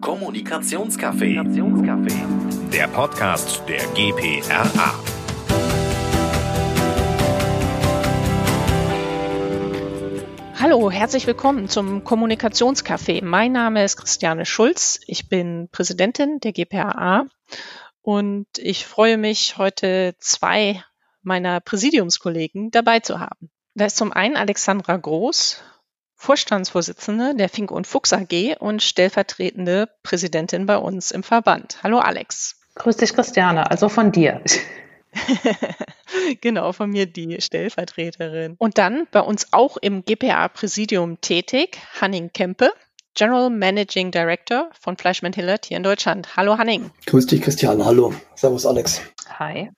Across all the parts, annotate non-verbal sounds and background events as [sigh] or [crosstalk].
Kommunikationscafé. Der Podcast der GPRA. Hallo, herzlich willkommen zum Kommunikationscafé. Mein Name ist Christiane Schulz. Ich bin Präsidentin der GPRA und ich freue mich, heute zwei meiner Präsidiumskollegen dabei zu haben. Da ist zum einen Alexandra Groß, Vorstandsvorsitzende der Fink und Fuchs AG und stellvertretende Präsidentin bei uns im Verband. Hallo Alex. Grüß dich, Christiane, also von dir. [laughs] genau, von mir die Stellvertreterin. Und dann bei uns auch im GPA-Präsidium tätig, Hanning Kempe, General Managing Director von Fleischmann Hillert hier in Deutschland. Hallo Hanning. Grüß dich, Christiane. Hallo. Servus, Alex. Hi.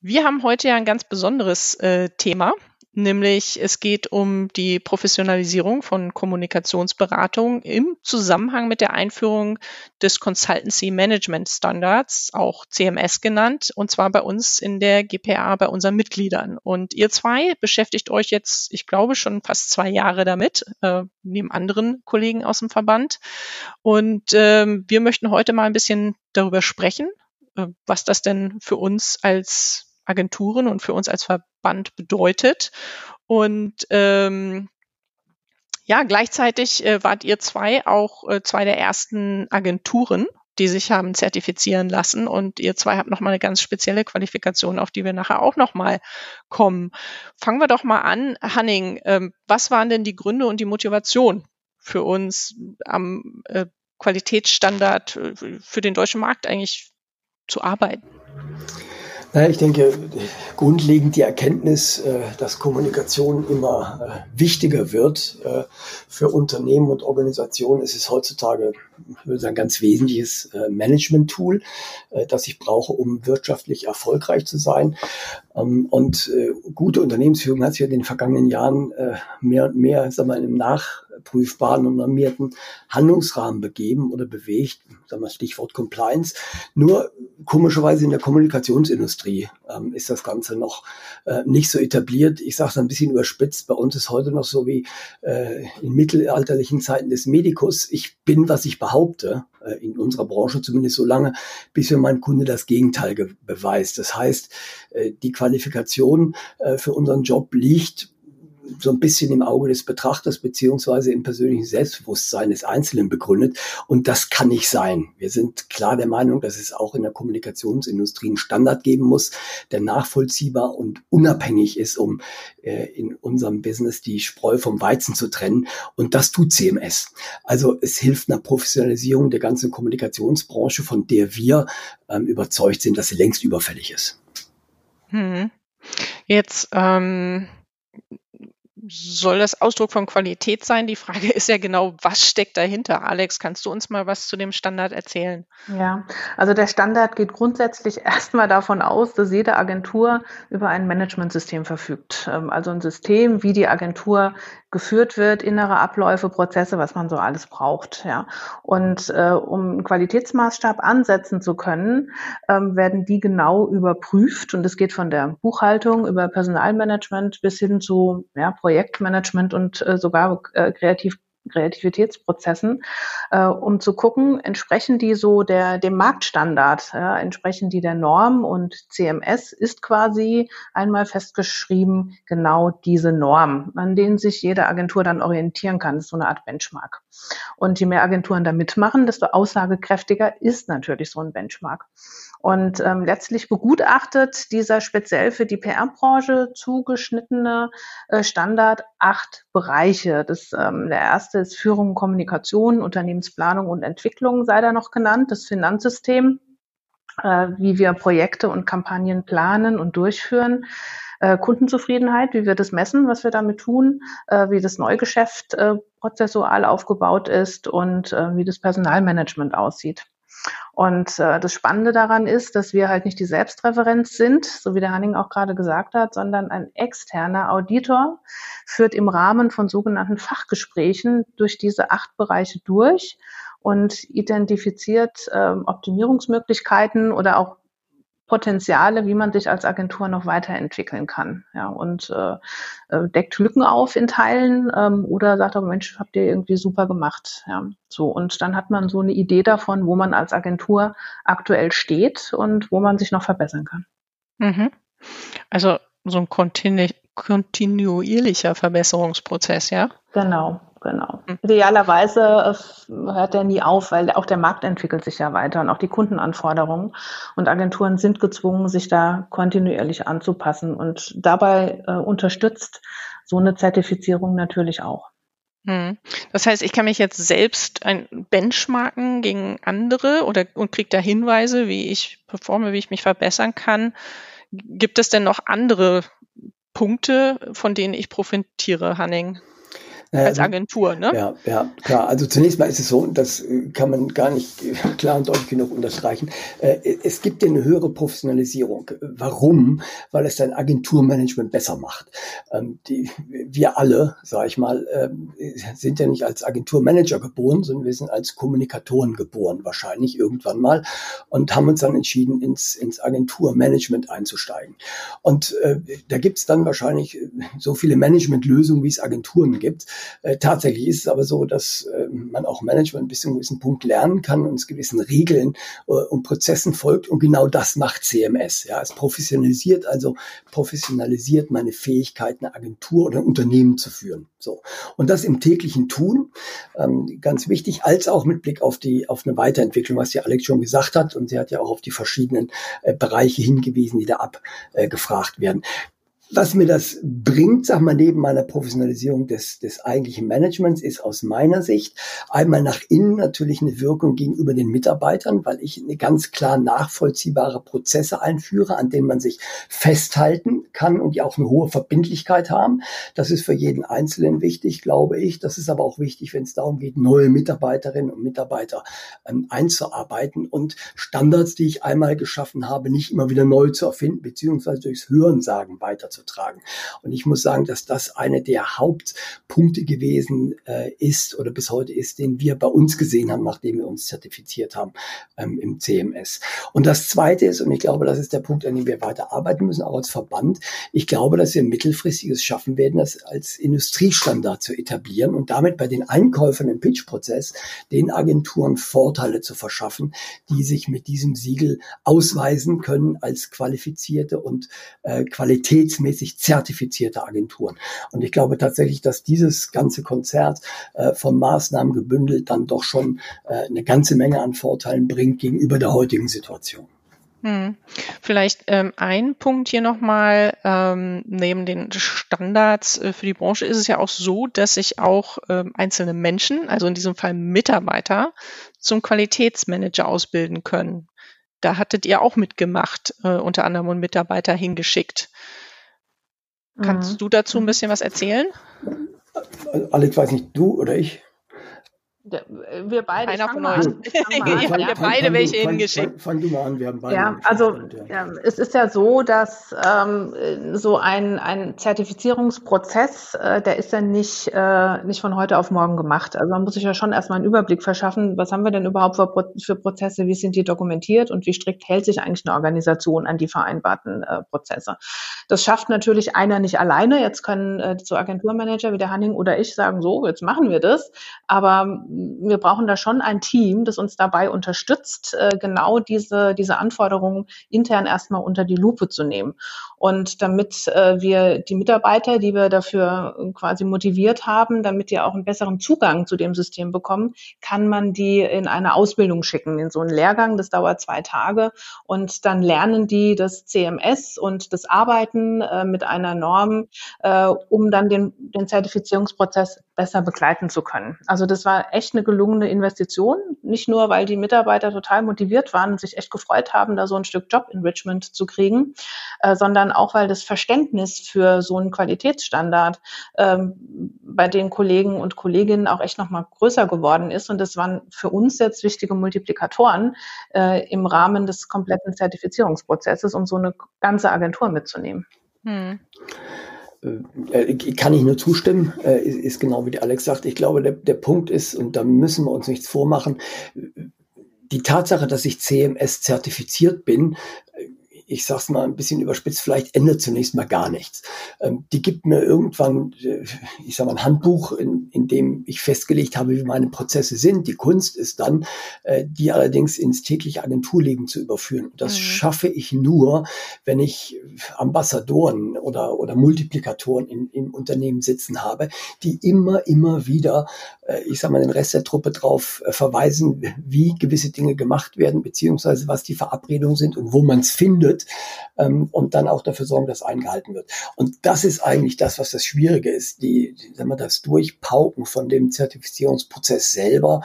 Wir haben heute ja ein ganz besonderes äh, Thema, nämlich es geht um die Professionalisierung von Kommunikationsberatung im Zusammenhang mit der Einführung des Consultancy Management Standards, auch CMS genannt, und zwar bei uns in der GPA, bei unseren Mitgliedern. Und ihr zwei beschäftigt euch jetzt, ich glaube, schon fast zwei Jahre damit, äh, neben anderen Kollegen aus dem Verband. Und ähm, wir möchten heute mal ein bisschen darüber sprechen, äh, was das denn für uns als Agenturen und für uns als Verband bedeutet. Und ähm, ja, gleichzeitig äh, wart ihr zwei auch äh, zwei der ersten Agenturen, die sich haben zertifizieren lassen. Und ihr zwei habt nochmal eine ganz spezielle Qualifikation, auf die wir nachher auch nochmal kommen. Fangen wir doch mal an. Hanning, ähm, was waren denn die Gründe und die Motivation für uns am äh, Qualitätsstandard äh, für den deutschen Markt eigentlich zu arbeiten? Naja, ich denke, grundlegend die Erkenntnis, äh, dass Kommunikation immer äh, wichtiger wird äh, für Unternehmen und Organisationen. Es ist heutzutage, sagen, ganz wesentliches Management-Tool, das ich brauche, um wirtschaftlich erfolgreich zu sein. Ähm, und gute Unternehmensführung hat sich in den vergangenen Jahren mehr und mehr, sagen wir, im nachprüfbaren und normierten Handlungsrahmen begeben oder bewegt. Sagen wir, Stichwort Compliance. Nur komischerweise in der Kommunikationsindustrie ähm, ist das Ganze noch äh, nicht so etabliert. Ich sage es ein bisschen überspitzt. Bei uns ist heute noch so wie äh, in mittelalterlichen Zeiten des Medikus. Ich bin, was ich behaupte, äh, in unserer Branche zumindest so lange, bis mir mein Kunde das Gegenteil beweist. Das heißt, äh, die Qualifikation äh, für unseren Job liegt so ein bisschen im Auge des Betrachters beziehungsweise im persönlichen Selbstbewusstsein des Einzelnen begründet. Und das kann nicht sein. Wir sind klar der Meinung, dass es auch in der Kommunikationsindustrie einen Standard geben muss, der nachvollziehbar und unabhängig ist, um äh, in unserem Business die Spreu vom Weizen zu trennen. Und das tut CMS. Also es hilft einer Professionalisierung der ganzen Kommunikationsbranche, von der wir ähm, überzeugt sind, dass sie längst überfällig ist. Hm. Jetzt ähm, soll das Ausdruck von Qualität sein? Die Frage ist ja genau, was steckt dahinter? Alex, kannst du uns mal was zu dem Standard erzählen? Ja, also der Standard geht grundsätzlich [laughs] erstmal davon aus, dass jede Agentur über ein Managementsystem verfügt. Ähm, also ein System, wie die Agentur geführt wird, innere Abläufe, Prozesse, was man so alles braucht. Ja. Und äh, um einen Qualitätsmaßstab ansetzen zu können, ähm, werden die genau überprüft. Und es geht von der Buchhaltung über Personalmanagement bis hin zu ja, Projektmanagement und äh, sogar äh, kreativ Kreativitätsprozessen, äh, um zu gucken, entsprechen die so der, dem Marktstandard, ja, entsprechen die der Norm und CMS ist quasi einmal festgeschrieben genau diese Norm, an denen sich jede Agentur dann orientieren kann. Das ist so eine Art Benchmark. Und je mehr Agenturen da mitmachen, desto aussagekräftiger ist natürlich so ein Benchmark. Und ähm, letztlich begutachtet dieser speziell für die PR-Branche zugeschnittene äh, Standard acht Bereiche. Das, ähm, der erste ist Führung, Kommunikation, Unternehmensplanung und Entwicklung, sei da noch genannt, das Finanzsystem, äh, wie wir Projekte und Kampagnen planen und durchführen. Äh, Kundenzufriedenheit, wie wir das messen, was wir damit tun, äh, wie das Neugeschäft äh, prozessual aufgebaut ist und wie das Personalmanagement aussieht. Und äh, das Spannende daran ist, dass wir halt nicht die Selbstreferenz sind, so wie der Hanning auch gerade gesagt hat, sondern ein externer Auditor führt im Rahmen von sogenannten Fachgesprächen durch diese acht Bereiche durch und identifiziert äh, Optimierungsmöglichkeiten oder auch Potenziale, wie man sich als Agentur noch weiterentwickeln kann. Ja, und äh, äh, deckt Lücken auf in Teilen ähm, oder sagt aber, Mensch, habt ihr irgendwie super gemacht. Ja, so. Und dann hat man so eine Idee davon, wo man als Agentur aktuell steht und wo man sich noch verbessern kann. Mhm. Also so ein kontinu kontinuierlicher Verbesserungsprozess, ja? Genau, genau. Mhm. Idealerweise äh, hört er nie auf, weil auch der Markt entwickelt sich ja weiter und auch die Kundenanforderungen. Und Agenturen sind gezwungen, sich da kontinuierlich anzupassen. Und dabei äh, unterstützt so eine Zertifizierung natürlich auch. Hm. Das heißt, ich kann mich jetzt selbst ein benchmarken gegen andere oder und kriege da Hinweise, wie ich performe, wie ich mich verbessern kann. Gibt es denn noch andere Punkte, von denen ich profitiere, Hanning? Als ähm, Agentur, ne? Ja, ja, klar. Also zunächst mal ist es so, das äh, kann man gar nicht [laughs] klar und deutlich genug unterstreichen. Äh, es gibt eine höhere Professionalisierung. Warum? Weil es dein Agenturmanagement besser macht. Ähm, die, wir alle, sage ich mal, ähm, sind ja nicht als Agenturmanager geboren, sondern wir sind als Kommunikatoren geboren, wahrscheinlich irgendwann mal, und haben uns dann entschieden, ins, ins Agenturmanagement einzusteigen. Und äh, da gibt es dann wahrscheinlich so viele Managementlösungen, wie es Agenturen gibt. Äh, tatsächlich ist es aber so, dass äh, man auch Management bis zu einem gewissen Punkt lernen kann und es gewissen Regeln äh, und Prozessen folgt. Und genau das macht CMS. Ja, es professionalisiert, also professionalisiert meine Fähigkeit, eine Agentur oder ein Unternehmen zu führen. So. Und das im täglichen Tun, ähm, ganz wichtig, als auch mit Blick auf die, auf eine Weiterentwicklung, was ja Alex schon gesagt hat. Und sie hat ja auch auf die verschiedenen äh, Bereiche hingewiesen, die da abgefragt äh, werden was mir das bringt, sag mal, neben meiner Professionalisierung des, des eigentlichen Managements, ist aus meiner Sicht einmal nach innen natürlich eine Wirkung gegenüber den Mitarbeitern, weil ich eine ganz klar nachvollziehbare Prozesse einführe, an denen man sich festhalten kann und die auch eine hohe Verbindlichkeit haben. Das ist für jeden Einzelnen wichtig, glaube ich. Das ist aber auch wichtig, wenn es darum geht, neue Mitarbeiterinnen und Mitarbeiter ähm, einzuarbeiten und Standards, die ich einmal geschaffen habe, nicht immer wieder neu zu erfinden, beziehungsweise durchs Hörensagen weiterzuführen beizutragen. Und ich muss sagen, dass das eine der Hauptpunkte gewesen äh, ist oder bis heute ist, den wir bei uns gesehen haben, nachdem wir uns zertifiziert haben ähm, im CMS. Und das Zweite ist, und ich glaube, das ist der Punkt, an dem wir weiter arbeiten müssen, auch als Verband, ich glaube, dass wir mittelfristiges schaffen werden, das als Industriestandard zu etablieren und damit bei den Einkäufern im Pitch-Prozess den Agenturen Vorteile zu verschaffen, die sich mit diesem Siegel ausweisen können als qualifizierte und äh, qualitätsmäßig regelmäßig zertifizierte Agenturen. Und ich glaube tatsächlich, dass dieses ganze Konzert äh, von Maßnahmen gebündelt dann doch schon äh, eine ganze Menge an Vorteilen bringt gegenüber der heutigen Situation. Hm. Vielleicht ähm, ein Punkt hier nochmal, ähm, neben den Standards äh, für die Branche ist es ja auch so, dass sich auch ähm, einzelne Menschen, also in diesem Fall Mitarbeiter, zum Qualitätsmanager ausbilden können. Da hattet ihr auch mitgemacht, äh, unter anderem und Mitarbeiter hingeschickt. Kannst mhm. du dazu ein bisschen was erzählen? Alex, weiß nicht, du oder ich? Wir beide. Einer von euch. [laughs] ja, wir beide welche fang, hingeschickt. Fang, fang, du mal an, wir haben beide. Ja, also ja. es ist ja so, dass ähm, so ein, ein Zertifizierungsprozess, äh, der ist ja nicht, äh, nicht von heute auf morgen gemacht. Also man muss sich ja schon erstmal einen Überblick verschaffen, was haben wir denn überhaupt für, für Prozesse, wie sind die dokumentiert und wie strikt hält sich eigentlich eine Organisation an die vereinbarten äh, Prozesse. Das schafft natürlich einer nicht alleine. Jetzt können äh, so Agenturmanager wie der Hanning oder ich sagen, so, jetzt machen wir das. Aber wir brauchen da schon ein Team, das uns dabei unterstützt, äh, genau diese, diese Anforderungen intern erstmal unter die Lupe zu nehmen. Und damit äh, wir die Mitarbeiter, die wir dafür quasi motiviert haben, damit die auch einen besseren Zugang zu dem System bekommen, kann man die in eine Ausbildung schicken, in so einen Lehrgang. Das dauert zwei Tage. Und dann lernen die das CMS und das Arbeiten äh, mit einer Norm, um dann den, den Zertifizierungsprozess besser begleiten zu können. Also das war echt eine gelungene Investition. Nicht nur, weil die Mitarbeiter total motiviert waren und sich echt gefreut haben, da so ein Stück Job-Enrichment zu kriegen, äh, sondern auch, weil das Verständnis für so einen Qualitätsstandard ähm, bei den Kollegen und Kolleginnen auch echt nochmal größer geworden ist. Und das waren für uns jetzt wichtige Multiplikatoren äh, im Rahmen des kompletten Zertifizierungsprozesses, um so eine ganze Agentur mitzunehmen. Hm kann ich nur zustimmen, äh, ist genau wie Alex sagt. Ich glaube, der, der Punkt ist, und da müssen wir uns nichts vormachen, die Tatsache, dass ich CMS zertifiziert bin, ich sag's mal ein bisschen überspitzt, vielleicht ändert zunächst mal gar nichts. Ähm, die gibt mir irgendwann, äh, ich sag mal, ein Handbuch, in, in dem ich festgelegt habe, wie meine Prozesse sind. Die Kunst ist dann, äh, die allerdings ins tägliche Agenturleben zu überführen. Und das mhm. schaffe ich nur, wenn ich Ambassadoren oder, oder Multiplikatoren in, im Unternehmen sitzen habe, die immer, immer wieder, ich sag mal, den Rest der Truppe drauf äh, verweisen, wie gewisse Dinge gemacht werden, beziehungsweise was die Verabredungen sind und wo man es findet ähm, und dann auch dafür sorgen, dass eingehalten wird. Und das ist eigentlich das, was das Schwierige ist. Die, die sagen wir, das Durchpauken von dem Zertifizierungsprozess selber,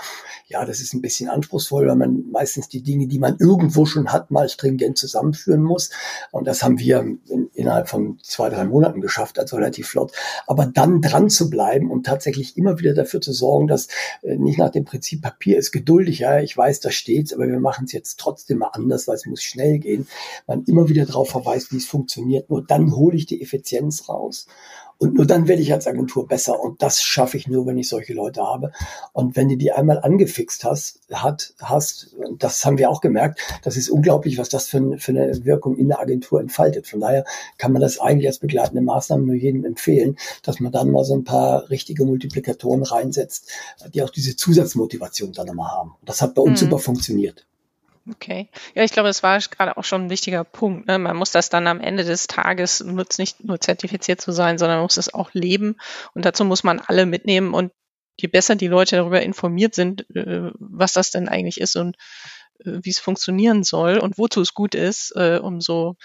ja, das ist ein bisschen anspruchsvoll, weil man meistens die Dinge, die man irgendwo schon hat, mal stringent zusammenführen muss. Und das haben wir in, innerhalb von zwei, drei Monaten geschafft, also relativ flott. Aber dann dran zu bleiben und tatsächlich immer wieder dafür zu sorgen, dass äh, nicht nach dem Prinzip Papier ist geduldig, ja, ich weiß, da steht's, aber wir machen es jetzt trotzdem mal anders, weil es muss schnell gehen. Man immer wieder darauf verweist, wie es funktioniert. Nur dann hole ich die Effizienz raus. Und nur dann werde ich als Agentur besser. Und das schaffe ich nur, wenn ich solche Leute habe. Und wenn du die einmal angefixt hast, hat, hast, das haben wir auch gemerkt, das ist unglaublich, was das für, für eine Wirkung in der Agentur entfaltet. Von daher kann man das eigentlich als begleitende Maßnahme nur jedem empfehlen, dass man dann mal so ein paar richtige Multiplikatoren reinsetzt, die auch diese Zusatzmotivation dann nochmal haben. Das hat bei uns mhm. super funktioniert. Okay. Ja, ich glaube, das war gerade auch schon ein wichtiger Punkt. Ne? Man muss das dann am Ende des Tages nutzt nicht nur zertifiziert zu sein, sondern muss es auch leben. Und dazu muss man alle mitnehmen. Und je besser die Leute darüber informiert sind, äh, was das denn eigentlich ist und äh, wie es funktionieren soll und wozu es gut ist, äh, umso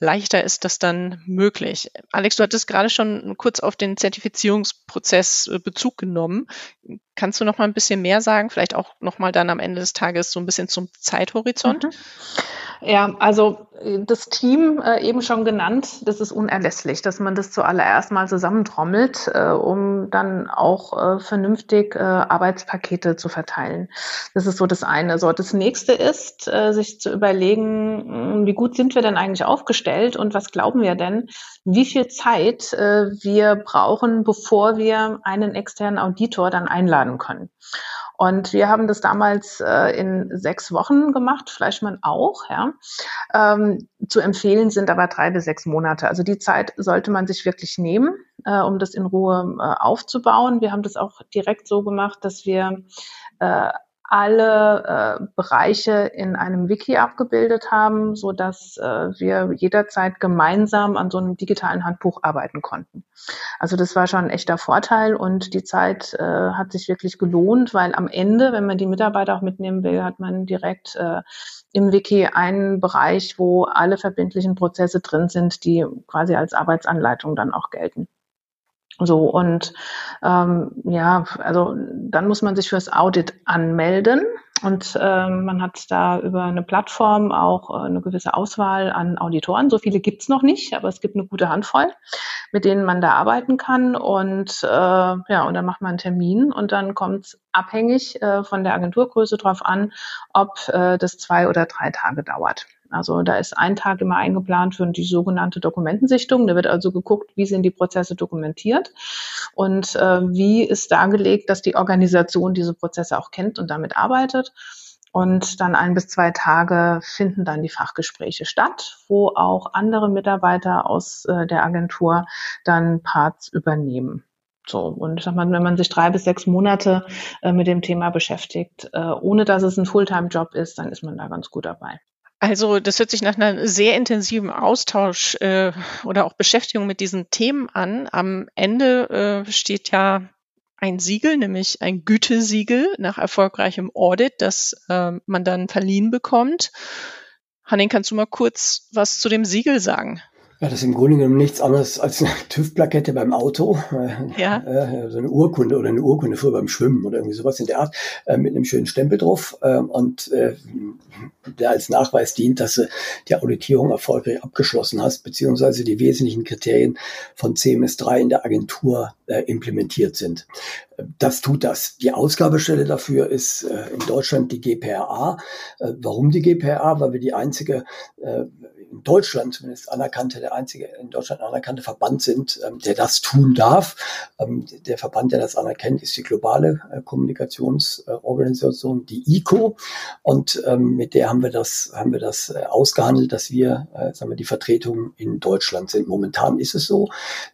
leichter ist das dann möglich. Alex, du hattest gerade schon kurz auf den Zertifizierungsprozess Bezug genommen. Kannst du noch mal ein bisschen mehr sagen? Vielleicht auch noch mal dann am Ende des Tages so ein bisschen zum Zeithorizont? Mhm. Ja, also äh, das Team äh, eben schon genannt, das ist unerlässlich, dass man das zuallererst mal zusammentrommelt, äh, um dann auch äh, vernünftig äh, Arbeitspakete zu verteilen. Das ist so das eine. So, das nächste ist, äh, sich zu überlegen, hm, wie gut sind wir denn eigentlich aufgestellt und was glauben wir denn, wie viel Zeit wir brauchen, bevor wir einen externen Auditor dann einladen können. Und wir haben das damals äh, in sechs Wochen gemacht, Fleischmann auch. Ja. Ähm, zu empfehlen sind aber drei bis sechs Monate. Also die Zeit sollte man sich wirklich nehmen, äh, um das in Ruhe äh, aufzubauen. Wir haben das auch direkt so gemacht, dass wir äh, alle äh, Bereiche in einem Wiki abgebildet haben, so dass äh, wir jederzeit gemeinsam an so einem digitalen Handbuch arbeiten konnten. Also das war schon ein echter Vorteil und die Zeit äh, hat sich wirklich gelohnt, weil am Ende, wenn man die Mitarbeiter auch mitnehmen will, hat man direkt äh, im Wiki einen Bereich, wo alle verbindlichen Prozesse drin sind, die quasi als Arbeitsanleitung dann auch gelten. So und ähm, ja, also dann muss man sich fürs Audit anmelden und ähm, man hat da über eine Plattform auch äh, eine gewisse Auswahl an Auditoren. So viele gibt's noch nicht, aber es gibt eine gute Handvoll, mit denen man da arbeiten kann. Und äh, ja, und dann macht man einen Termin und dann kommt's abhängig äh, von der Agenturgröße drauf an, ob äh, das zwei oder drei Tage dauert. Also da ist ein Tag immer eingeplant für die sogenannte Dokumentensichtung. Da wird also geguckt, wie sind die Prozesse dokumentiert und äh, wie ist dargelegt, dass die Organisation diese Prozesse auch kennt und damit arbeitet. Und dann ein bis zwei Tage finden dann die Fachgespräche statt, wo auch andere Mitarbeiter aus äh, der Agentur dann Parts übernehmen. So, und ich sag mal, wenn man sich drei bis sechs Monate äh, mit dem Thema beschäftigt, äh, ohne dass es ein Fulltime-Job ist, dann ist man da ganz gut dabei. Also das hört sich nach einem sehr intensiven Austausch äh, oder auch Beschäftigung mit diesen Themen an. Am Ende äh, steht ja ein Siegel, nämlich ein Gütesiegel nach erfolgreichem Audit, das äh, man dann verliehen bekommt. Hanning, kannst du mal kurz was zu dem Siegel sagen? Ja, das ist im Grunde genommen nichts anderes als eine [laughs] TÜV-Plakette beim Auto. Ja. Äh, so eine Urkunde oder eine Urkunde für beim Schwimmen oder irgendwie sowas in der Art, äh, mit einem schönen Stempel drauf äh, und äh, der als Nachweis dient, dass du die Auditierung erfolgreich abgeschlossen hast, beziehungsweise die wesentlichen Kriterien von CMS3 in der Agentur äh, implementiert sind. Das tut das. Die Ausgabestelle dafür ist äh, in Deutschland die GPRA. Äh, warum die GPRA? Weil wir die einzige äh, in Deutschland zumindest anerkannte, der einzige in Deutschland anerkannte Verband sind, ähm, der das tun darf. Ähm, der Verband, der das anerkennt, ist die globale äh, Kommunikationsorganisation, die ICO. Und ähm, mit der haben wir das, haben wir das äh, ausgehandelt, dass wir, äh, sagen wir, die Vertretung in Deutschland sind. Momentan ist es so,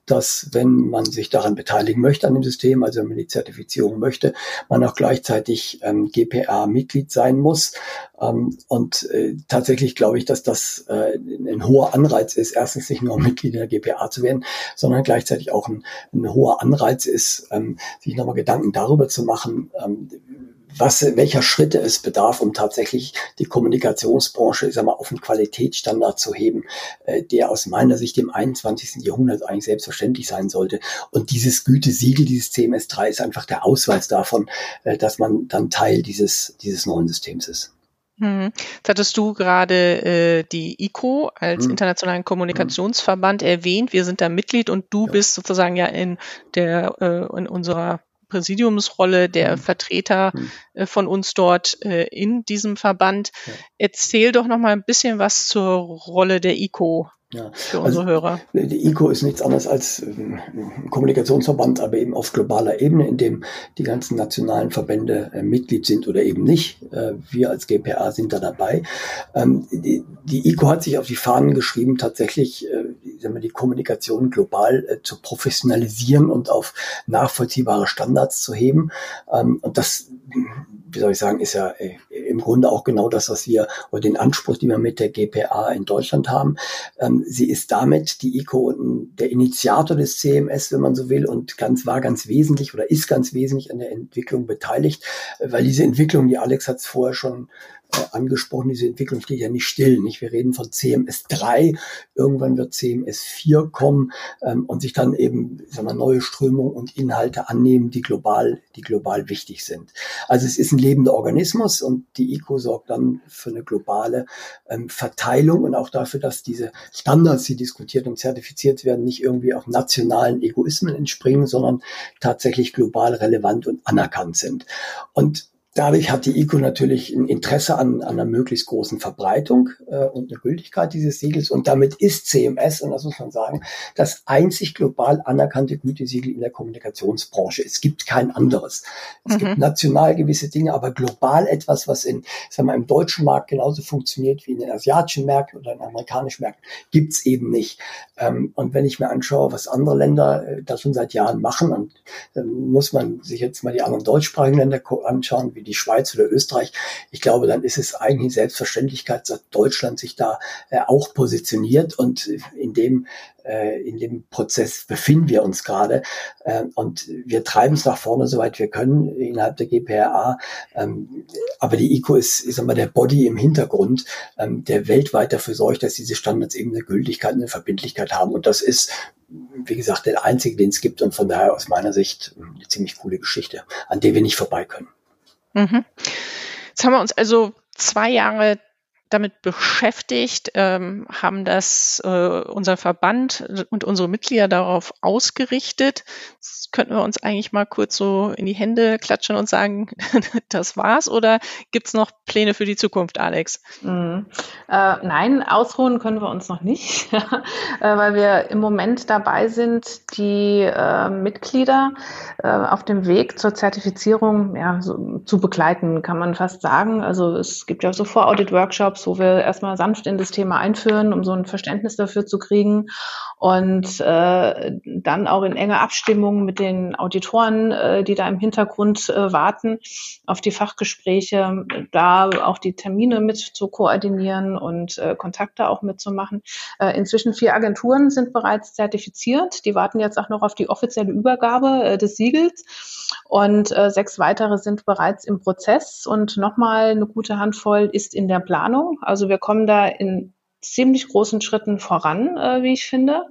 dass wenn man sich daran beteiligen möchte an dem System, also wenn man die Zertifizierung möchte, man auch gleichzeitig ähm, GPA-Mitglied sein muss. Ähm, und äh, tatsächlich glaube ich, dass das äh, ein hoher Anreiz ist, erstens nicht nur [laughs] Mitglied der GPA zu werden, sondern gleichzeitig auch ein, ein hoher Anreiz ist, ähm, sich nochmal Gedanken darüber zu machen, ähm, was, welcher Schritte es bedarf, um tatsächlich die Kommunikationsbranche, ich sag mal, auf einen Qualitätsstandard zu heben, äh, der aus meiner Sicht im 21. Jahrhundert eigentlich selbstverständlich sein sollte. Und dieses Gütesiegel, dieses CMS3 ist einfach der Ausweis davon, äh, dass man dann Teil dieses, dieses neuen Systems ist. Hm. Jetzt hattest du gerade äh, die ICO als hm. internationalen Kommunikationsverband hm. erwähnt. Wir sind da Mitglied und du ja. bist sozusagen ja in der äh, in unserer Präsidiumsrolle der hm. Vertreter äh, von uns dort äh, in diesem Verband. Ja. Erzähl doch noch mal ein bisschen was zur Rolle der ICO ja. Für unsere also, Hörer. Die ICO ist nichts anderes als ähm, ein Kommunikationsverband, aber eben auf globaler Ebene, in dem die ganzen nationalen Verbände äh, Mitglied sind oder eben nicht. Äh, wir als GPA sind da dabei. Ähm, die, die, ICO hat sich auf die Fahnen geschrieben, tatsächlich äh, wir, die Kommunikation global äh, zu professionalisieren und auf nachvollziehbare Standards zu heben. Ähm, und das wie soll ich sagen, ist ja äh, im Grunde auch genau das, was wir oder den Anspruch, den wir mit der GPA in Deutschland haben. Ähm, sie ist damit die ICO der Initiator des CMS, wenn man so will, und ganz war ganz wesentlich oder ist ganz wesentlich an der Entwicklung beteiligt, weil diese Entwicklung, die Alex hat es vorher schon äh, angesprochen, diese Entwicklung steht ja nicht still. Nicht? Wir reden von CMS 3, irgendwann wird CMS 4 kommen ähm, und sich dann eben sagen wir, neue Strömungen und Inhalte annehmen, die global, die global wichtig sind. Also es ist ein lebender Organismus und die ICO sorgt dann für eine globale ähm, Verteilung und auch dafür, dass diese Standards, die diskutiert und zertifiziert werden, nicht irgendwie auf nationalen Egoismen entspringen, sondern tatsächlich global relevant und anerkannt sind. Und Dadurch hat die ICO natürlich ein Interesse an, an einer möglichst großen Verbreitung äh, und eine Gültigkeit dieses Siegels. Und damit ist CMS, und das muss man sagen, das einzig global anerkannte Gütesiegel in der Kommunikationsbranche. Es gibt kein anderes. Es mhm. gibt national gewisse Dinge, aber global etwas, was in, sagen wir, im deutschen Markt genauso funktioniert wie in den asiatischen Märkten oder in amerikanischen Märkten, gibt's eben nicht. Ähm, und wenn ich mir anschaue, was andere Länder äh, da schon seit Jahren machen, und dann muss man sich jetzt mal die anderen deutschsprachigen Länder anschauen, wie die Schweiz oder Österreich, ich glaube, dann ist es eigentlich Selbstverständlichkeit, dass Deutschland sich da äh, auch positioniert und in dem äh, in dem Prozess befinden wir uns gerade äh, und wir treiben es nach vorne, soweit wir können innerhalb der GPRA. Ähm, aber die ICO ist, ist einmal der Body im Hintergrund, ähm, der weltweit dafür sorgt, dass diese Standards eben eine Gültigkeit, eine Verbindlichkeit haben. Und das ist wie gesagt, der einzige, den es gibt und von daher aus meiner Sicht eine ziemlich coole Geschichte, an der wir nicht vorbei können. Mhm. Jetzt haben wir uns also zwei Jahre damit beschäftigt, ähm, haben das äh, unser Verband und unsere Mitglieder darauf ausgerichtet. Jetzt könnten wir uns eigentlich mal kurz so in die Hände klatschen und sagen, [laughs] das war's oder gibt's noch Pläne für die Zukunft, Alex? Mhm. Äh, nein, ausruhen können wir uns noch nicht, [laughs] äh, weil wir im Moment dabei sind, die äh, Mitglieder äh, auf dem Weg zur Zertifizierung ja, so, zu begleiten, kann man fast sagen. Also es gibt ja so Vor-Audit-Workshops, Workshops, wo wir erstmal sanft in das Thema einführen, um so ein Verständnis dafür zu kriegen und äh, dann auch in enger Abstimmung mit den Auditoren, äh, die da im Hintergrund äh, warten, auf die Fachgespräche, da auch die Termine mit zu koordinieren und äh, Kontakte auch mitzumachen. Äh, inzwischen vier Agenturen sind bereits zertifiziert. Die warten jetzt auch noch auf die offizielle Übergabe äh, des Siegels. Und äh, sechs weitere sind bereits im Prozess und nochmal eine gute Handvoll ist in der Planung. Also wir kommen da in ziemlich großen Schritten voran, äh, wie ich finde.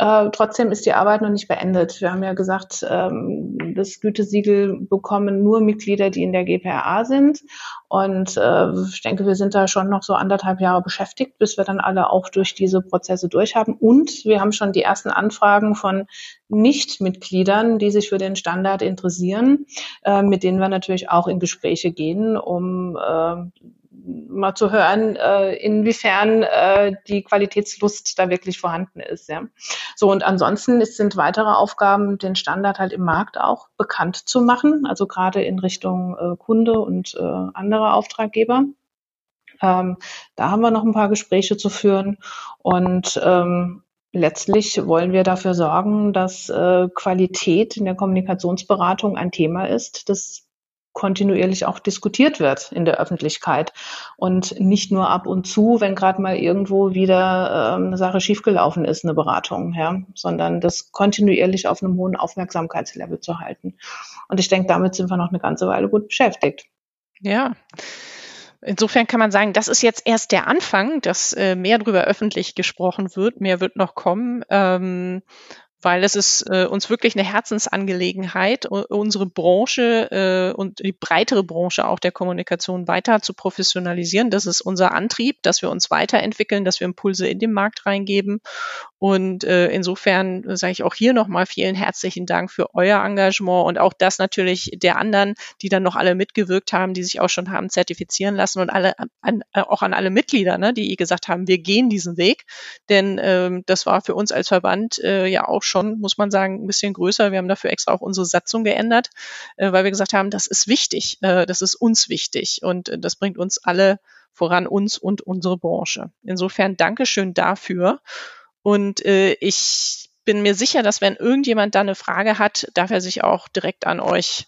Äh, trotzdem ist die Arbeit noch nicht beendet. Wir haben ja gesagt, ähm, das Gütesiegel bekommen nur Mitglieder, die in der GPRA sind. Und äh, ich denke, wir sind da schon noch so anderthalb Jahre beschäftigt, bis wir dann alle auch durch diese Prozesse durchhaben. Und wir haben schon die ersten Anfragen von Nichtmitgliedern, die sich für den Standard interessieren, äh, mit denen wir natürlich auch in Gespräche gehen, um äh, mal zu hören, äh, inwiefern äh, die Qualitätslust da wirklich vorhanden ist. Ja. So und ansonsten ist, sind weitere Aufgaben, den Standard halt im Markt auch bekannt zu machen, also gerade in Richtung äh, Kunde und äh, andere Auftraggeber. Ähm, da haben wir noch ein paar Gespräche zu führen und ähm, letztlich wollen wir dafür sorgen, dass äh, Qualität in der Kommunikationsberatung ein Thema ist, das kontinuierlich auch diskutiert wird in der Öffentlichkeit und nicht nur ab und zu, wenn gerade mal irgendwo wieder ähm, eine Sache schiefgelaufen ist, eine Beratung, ja, sondern das kontinuierlich auf einem hohen Aufmerksamkeitslevel zu halten. Und ich denke, damit sind wir noch eine ganze Weile gut beschäftigt. Ja. Insofern kann man sagen, das ist jetzt erst der Anfang, dass äh, mehr darüber öffentlich gesprochen wird, mehr wird noch kommen. Ähm, weil es ist äh, uns wirklich eine Herzensangelegenheit, unsere Branche äh, und die breitere Branche auch der Kommunikation weiter zu professionalisieren. Das ist unser Antrieb, dass wir uns weiterentwickeln, dass wir Impulse in den Markt reingeben. Und äh, insofern sage ich auch hier nochmal vielen herzlichen Dank für euer Engagement und auch das natürlich der anderen, die dann noch alle mitgewirkt haben, die sich auch schon haben zertifizieren lassen und alle an, auch an alle Mitglieder, ne, die gesagt haben, wir gehen diesen Weg. Denn ähm, das war für uns als Verband äh, ja auch schon, muss man sagen, ein bisschen größer. Wir haben dafür extra auch unsere Satzung geändert, äh, weil wir gesagt haben, das ist wichtig, äh, das ist uns wichtig und äh, das bringt uns alle voran, uns und unsere Branche. Insofern Dankeschön dafür. Und äh, ich bin mir sicher, dass wenn irgendjemand da eine Frage hat, darf er sich auch direkt an euch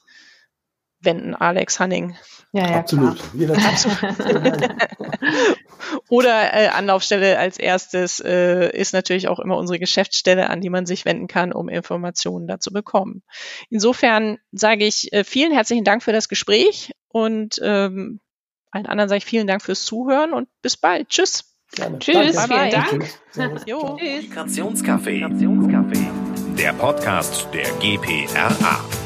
wenden, Alex Hanning. Ja, ja, Absolut. [laughs] Oder äh, Anlaufstelle als erstes äh, ist natürlich auch immer unsere Geschäftsstelle, an die man sich wenden kann, um Informationen dazu bekommen. Insofern sage ich äh, vielen herzlichen Dank für das Gespräch und ähm, allen anderen sage ich vielen Dank fürs Zuhören und bis bald. Tschüss. Gerne. Tschüss, Danke. vielen Dank. [laughs] Kommunikationscafé. Der Podcast der GPRA.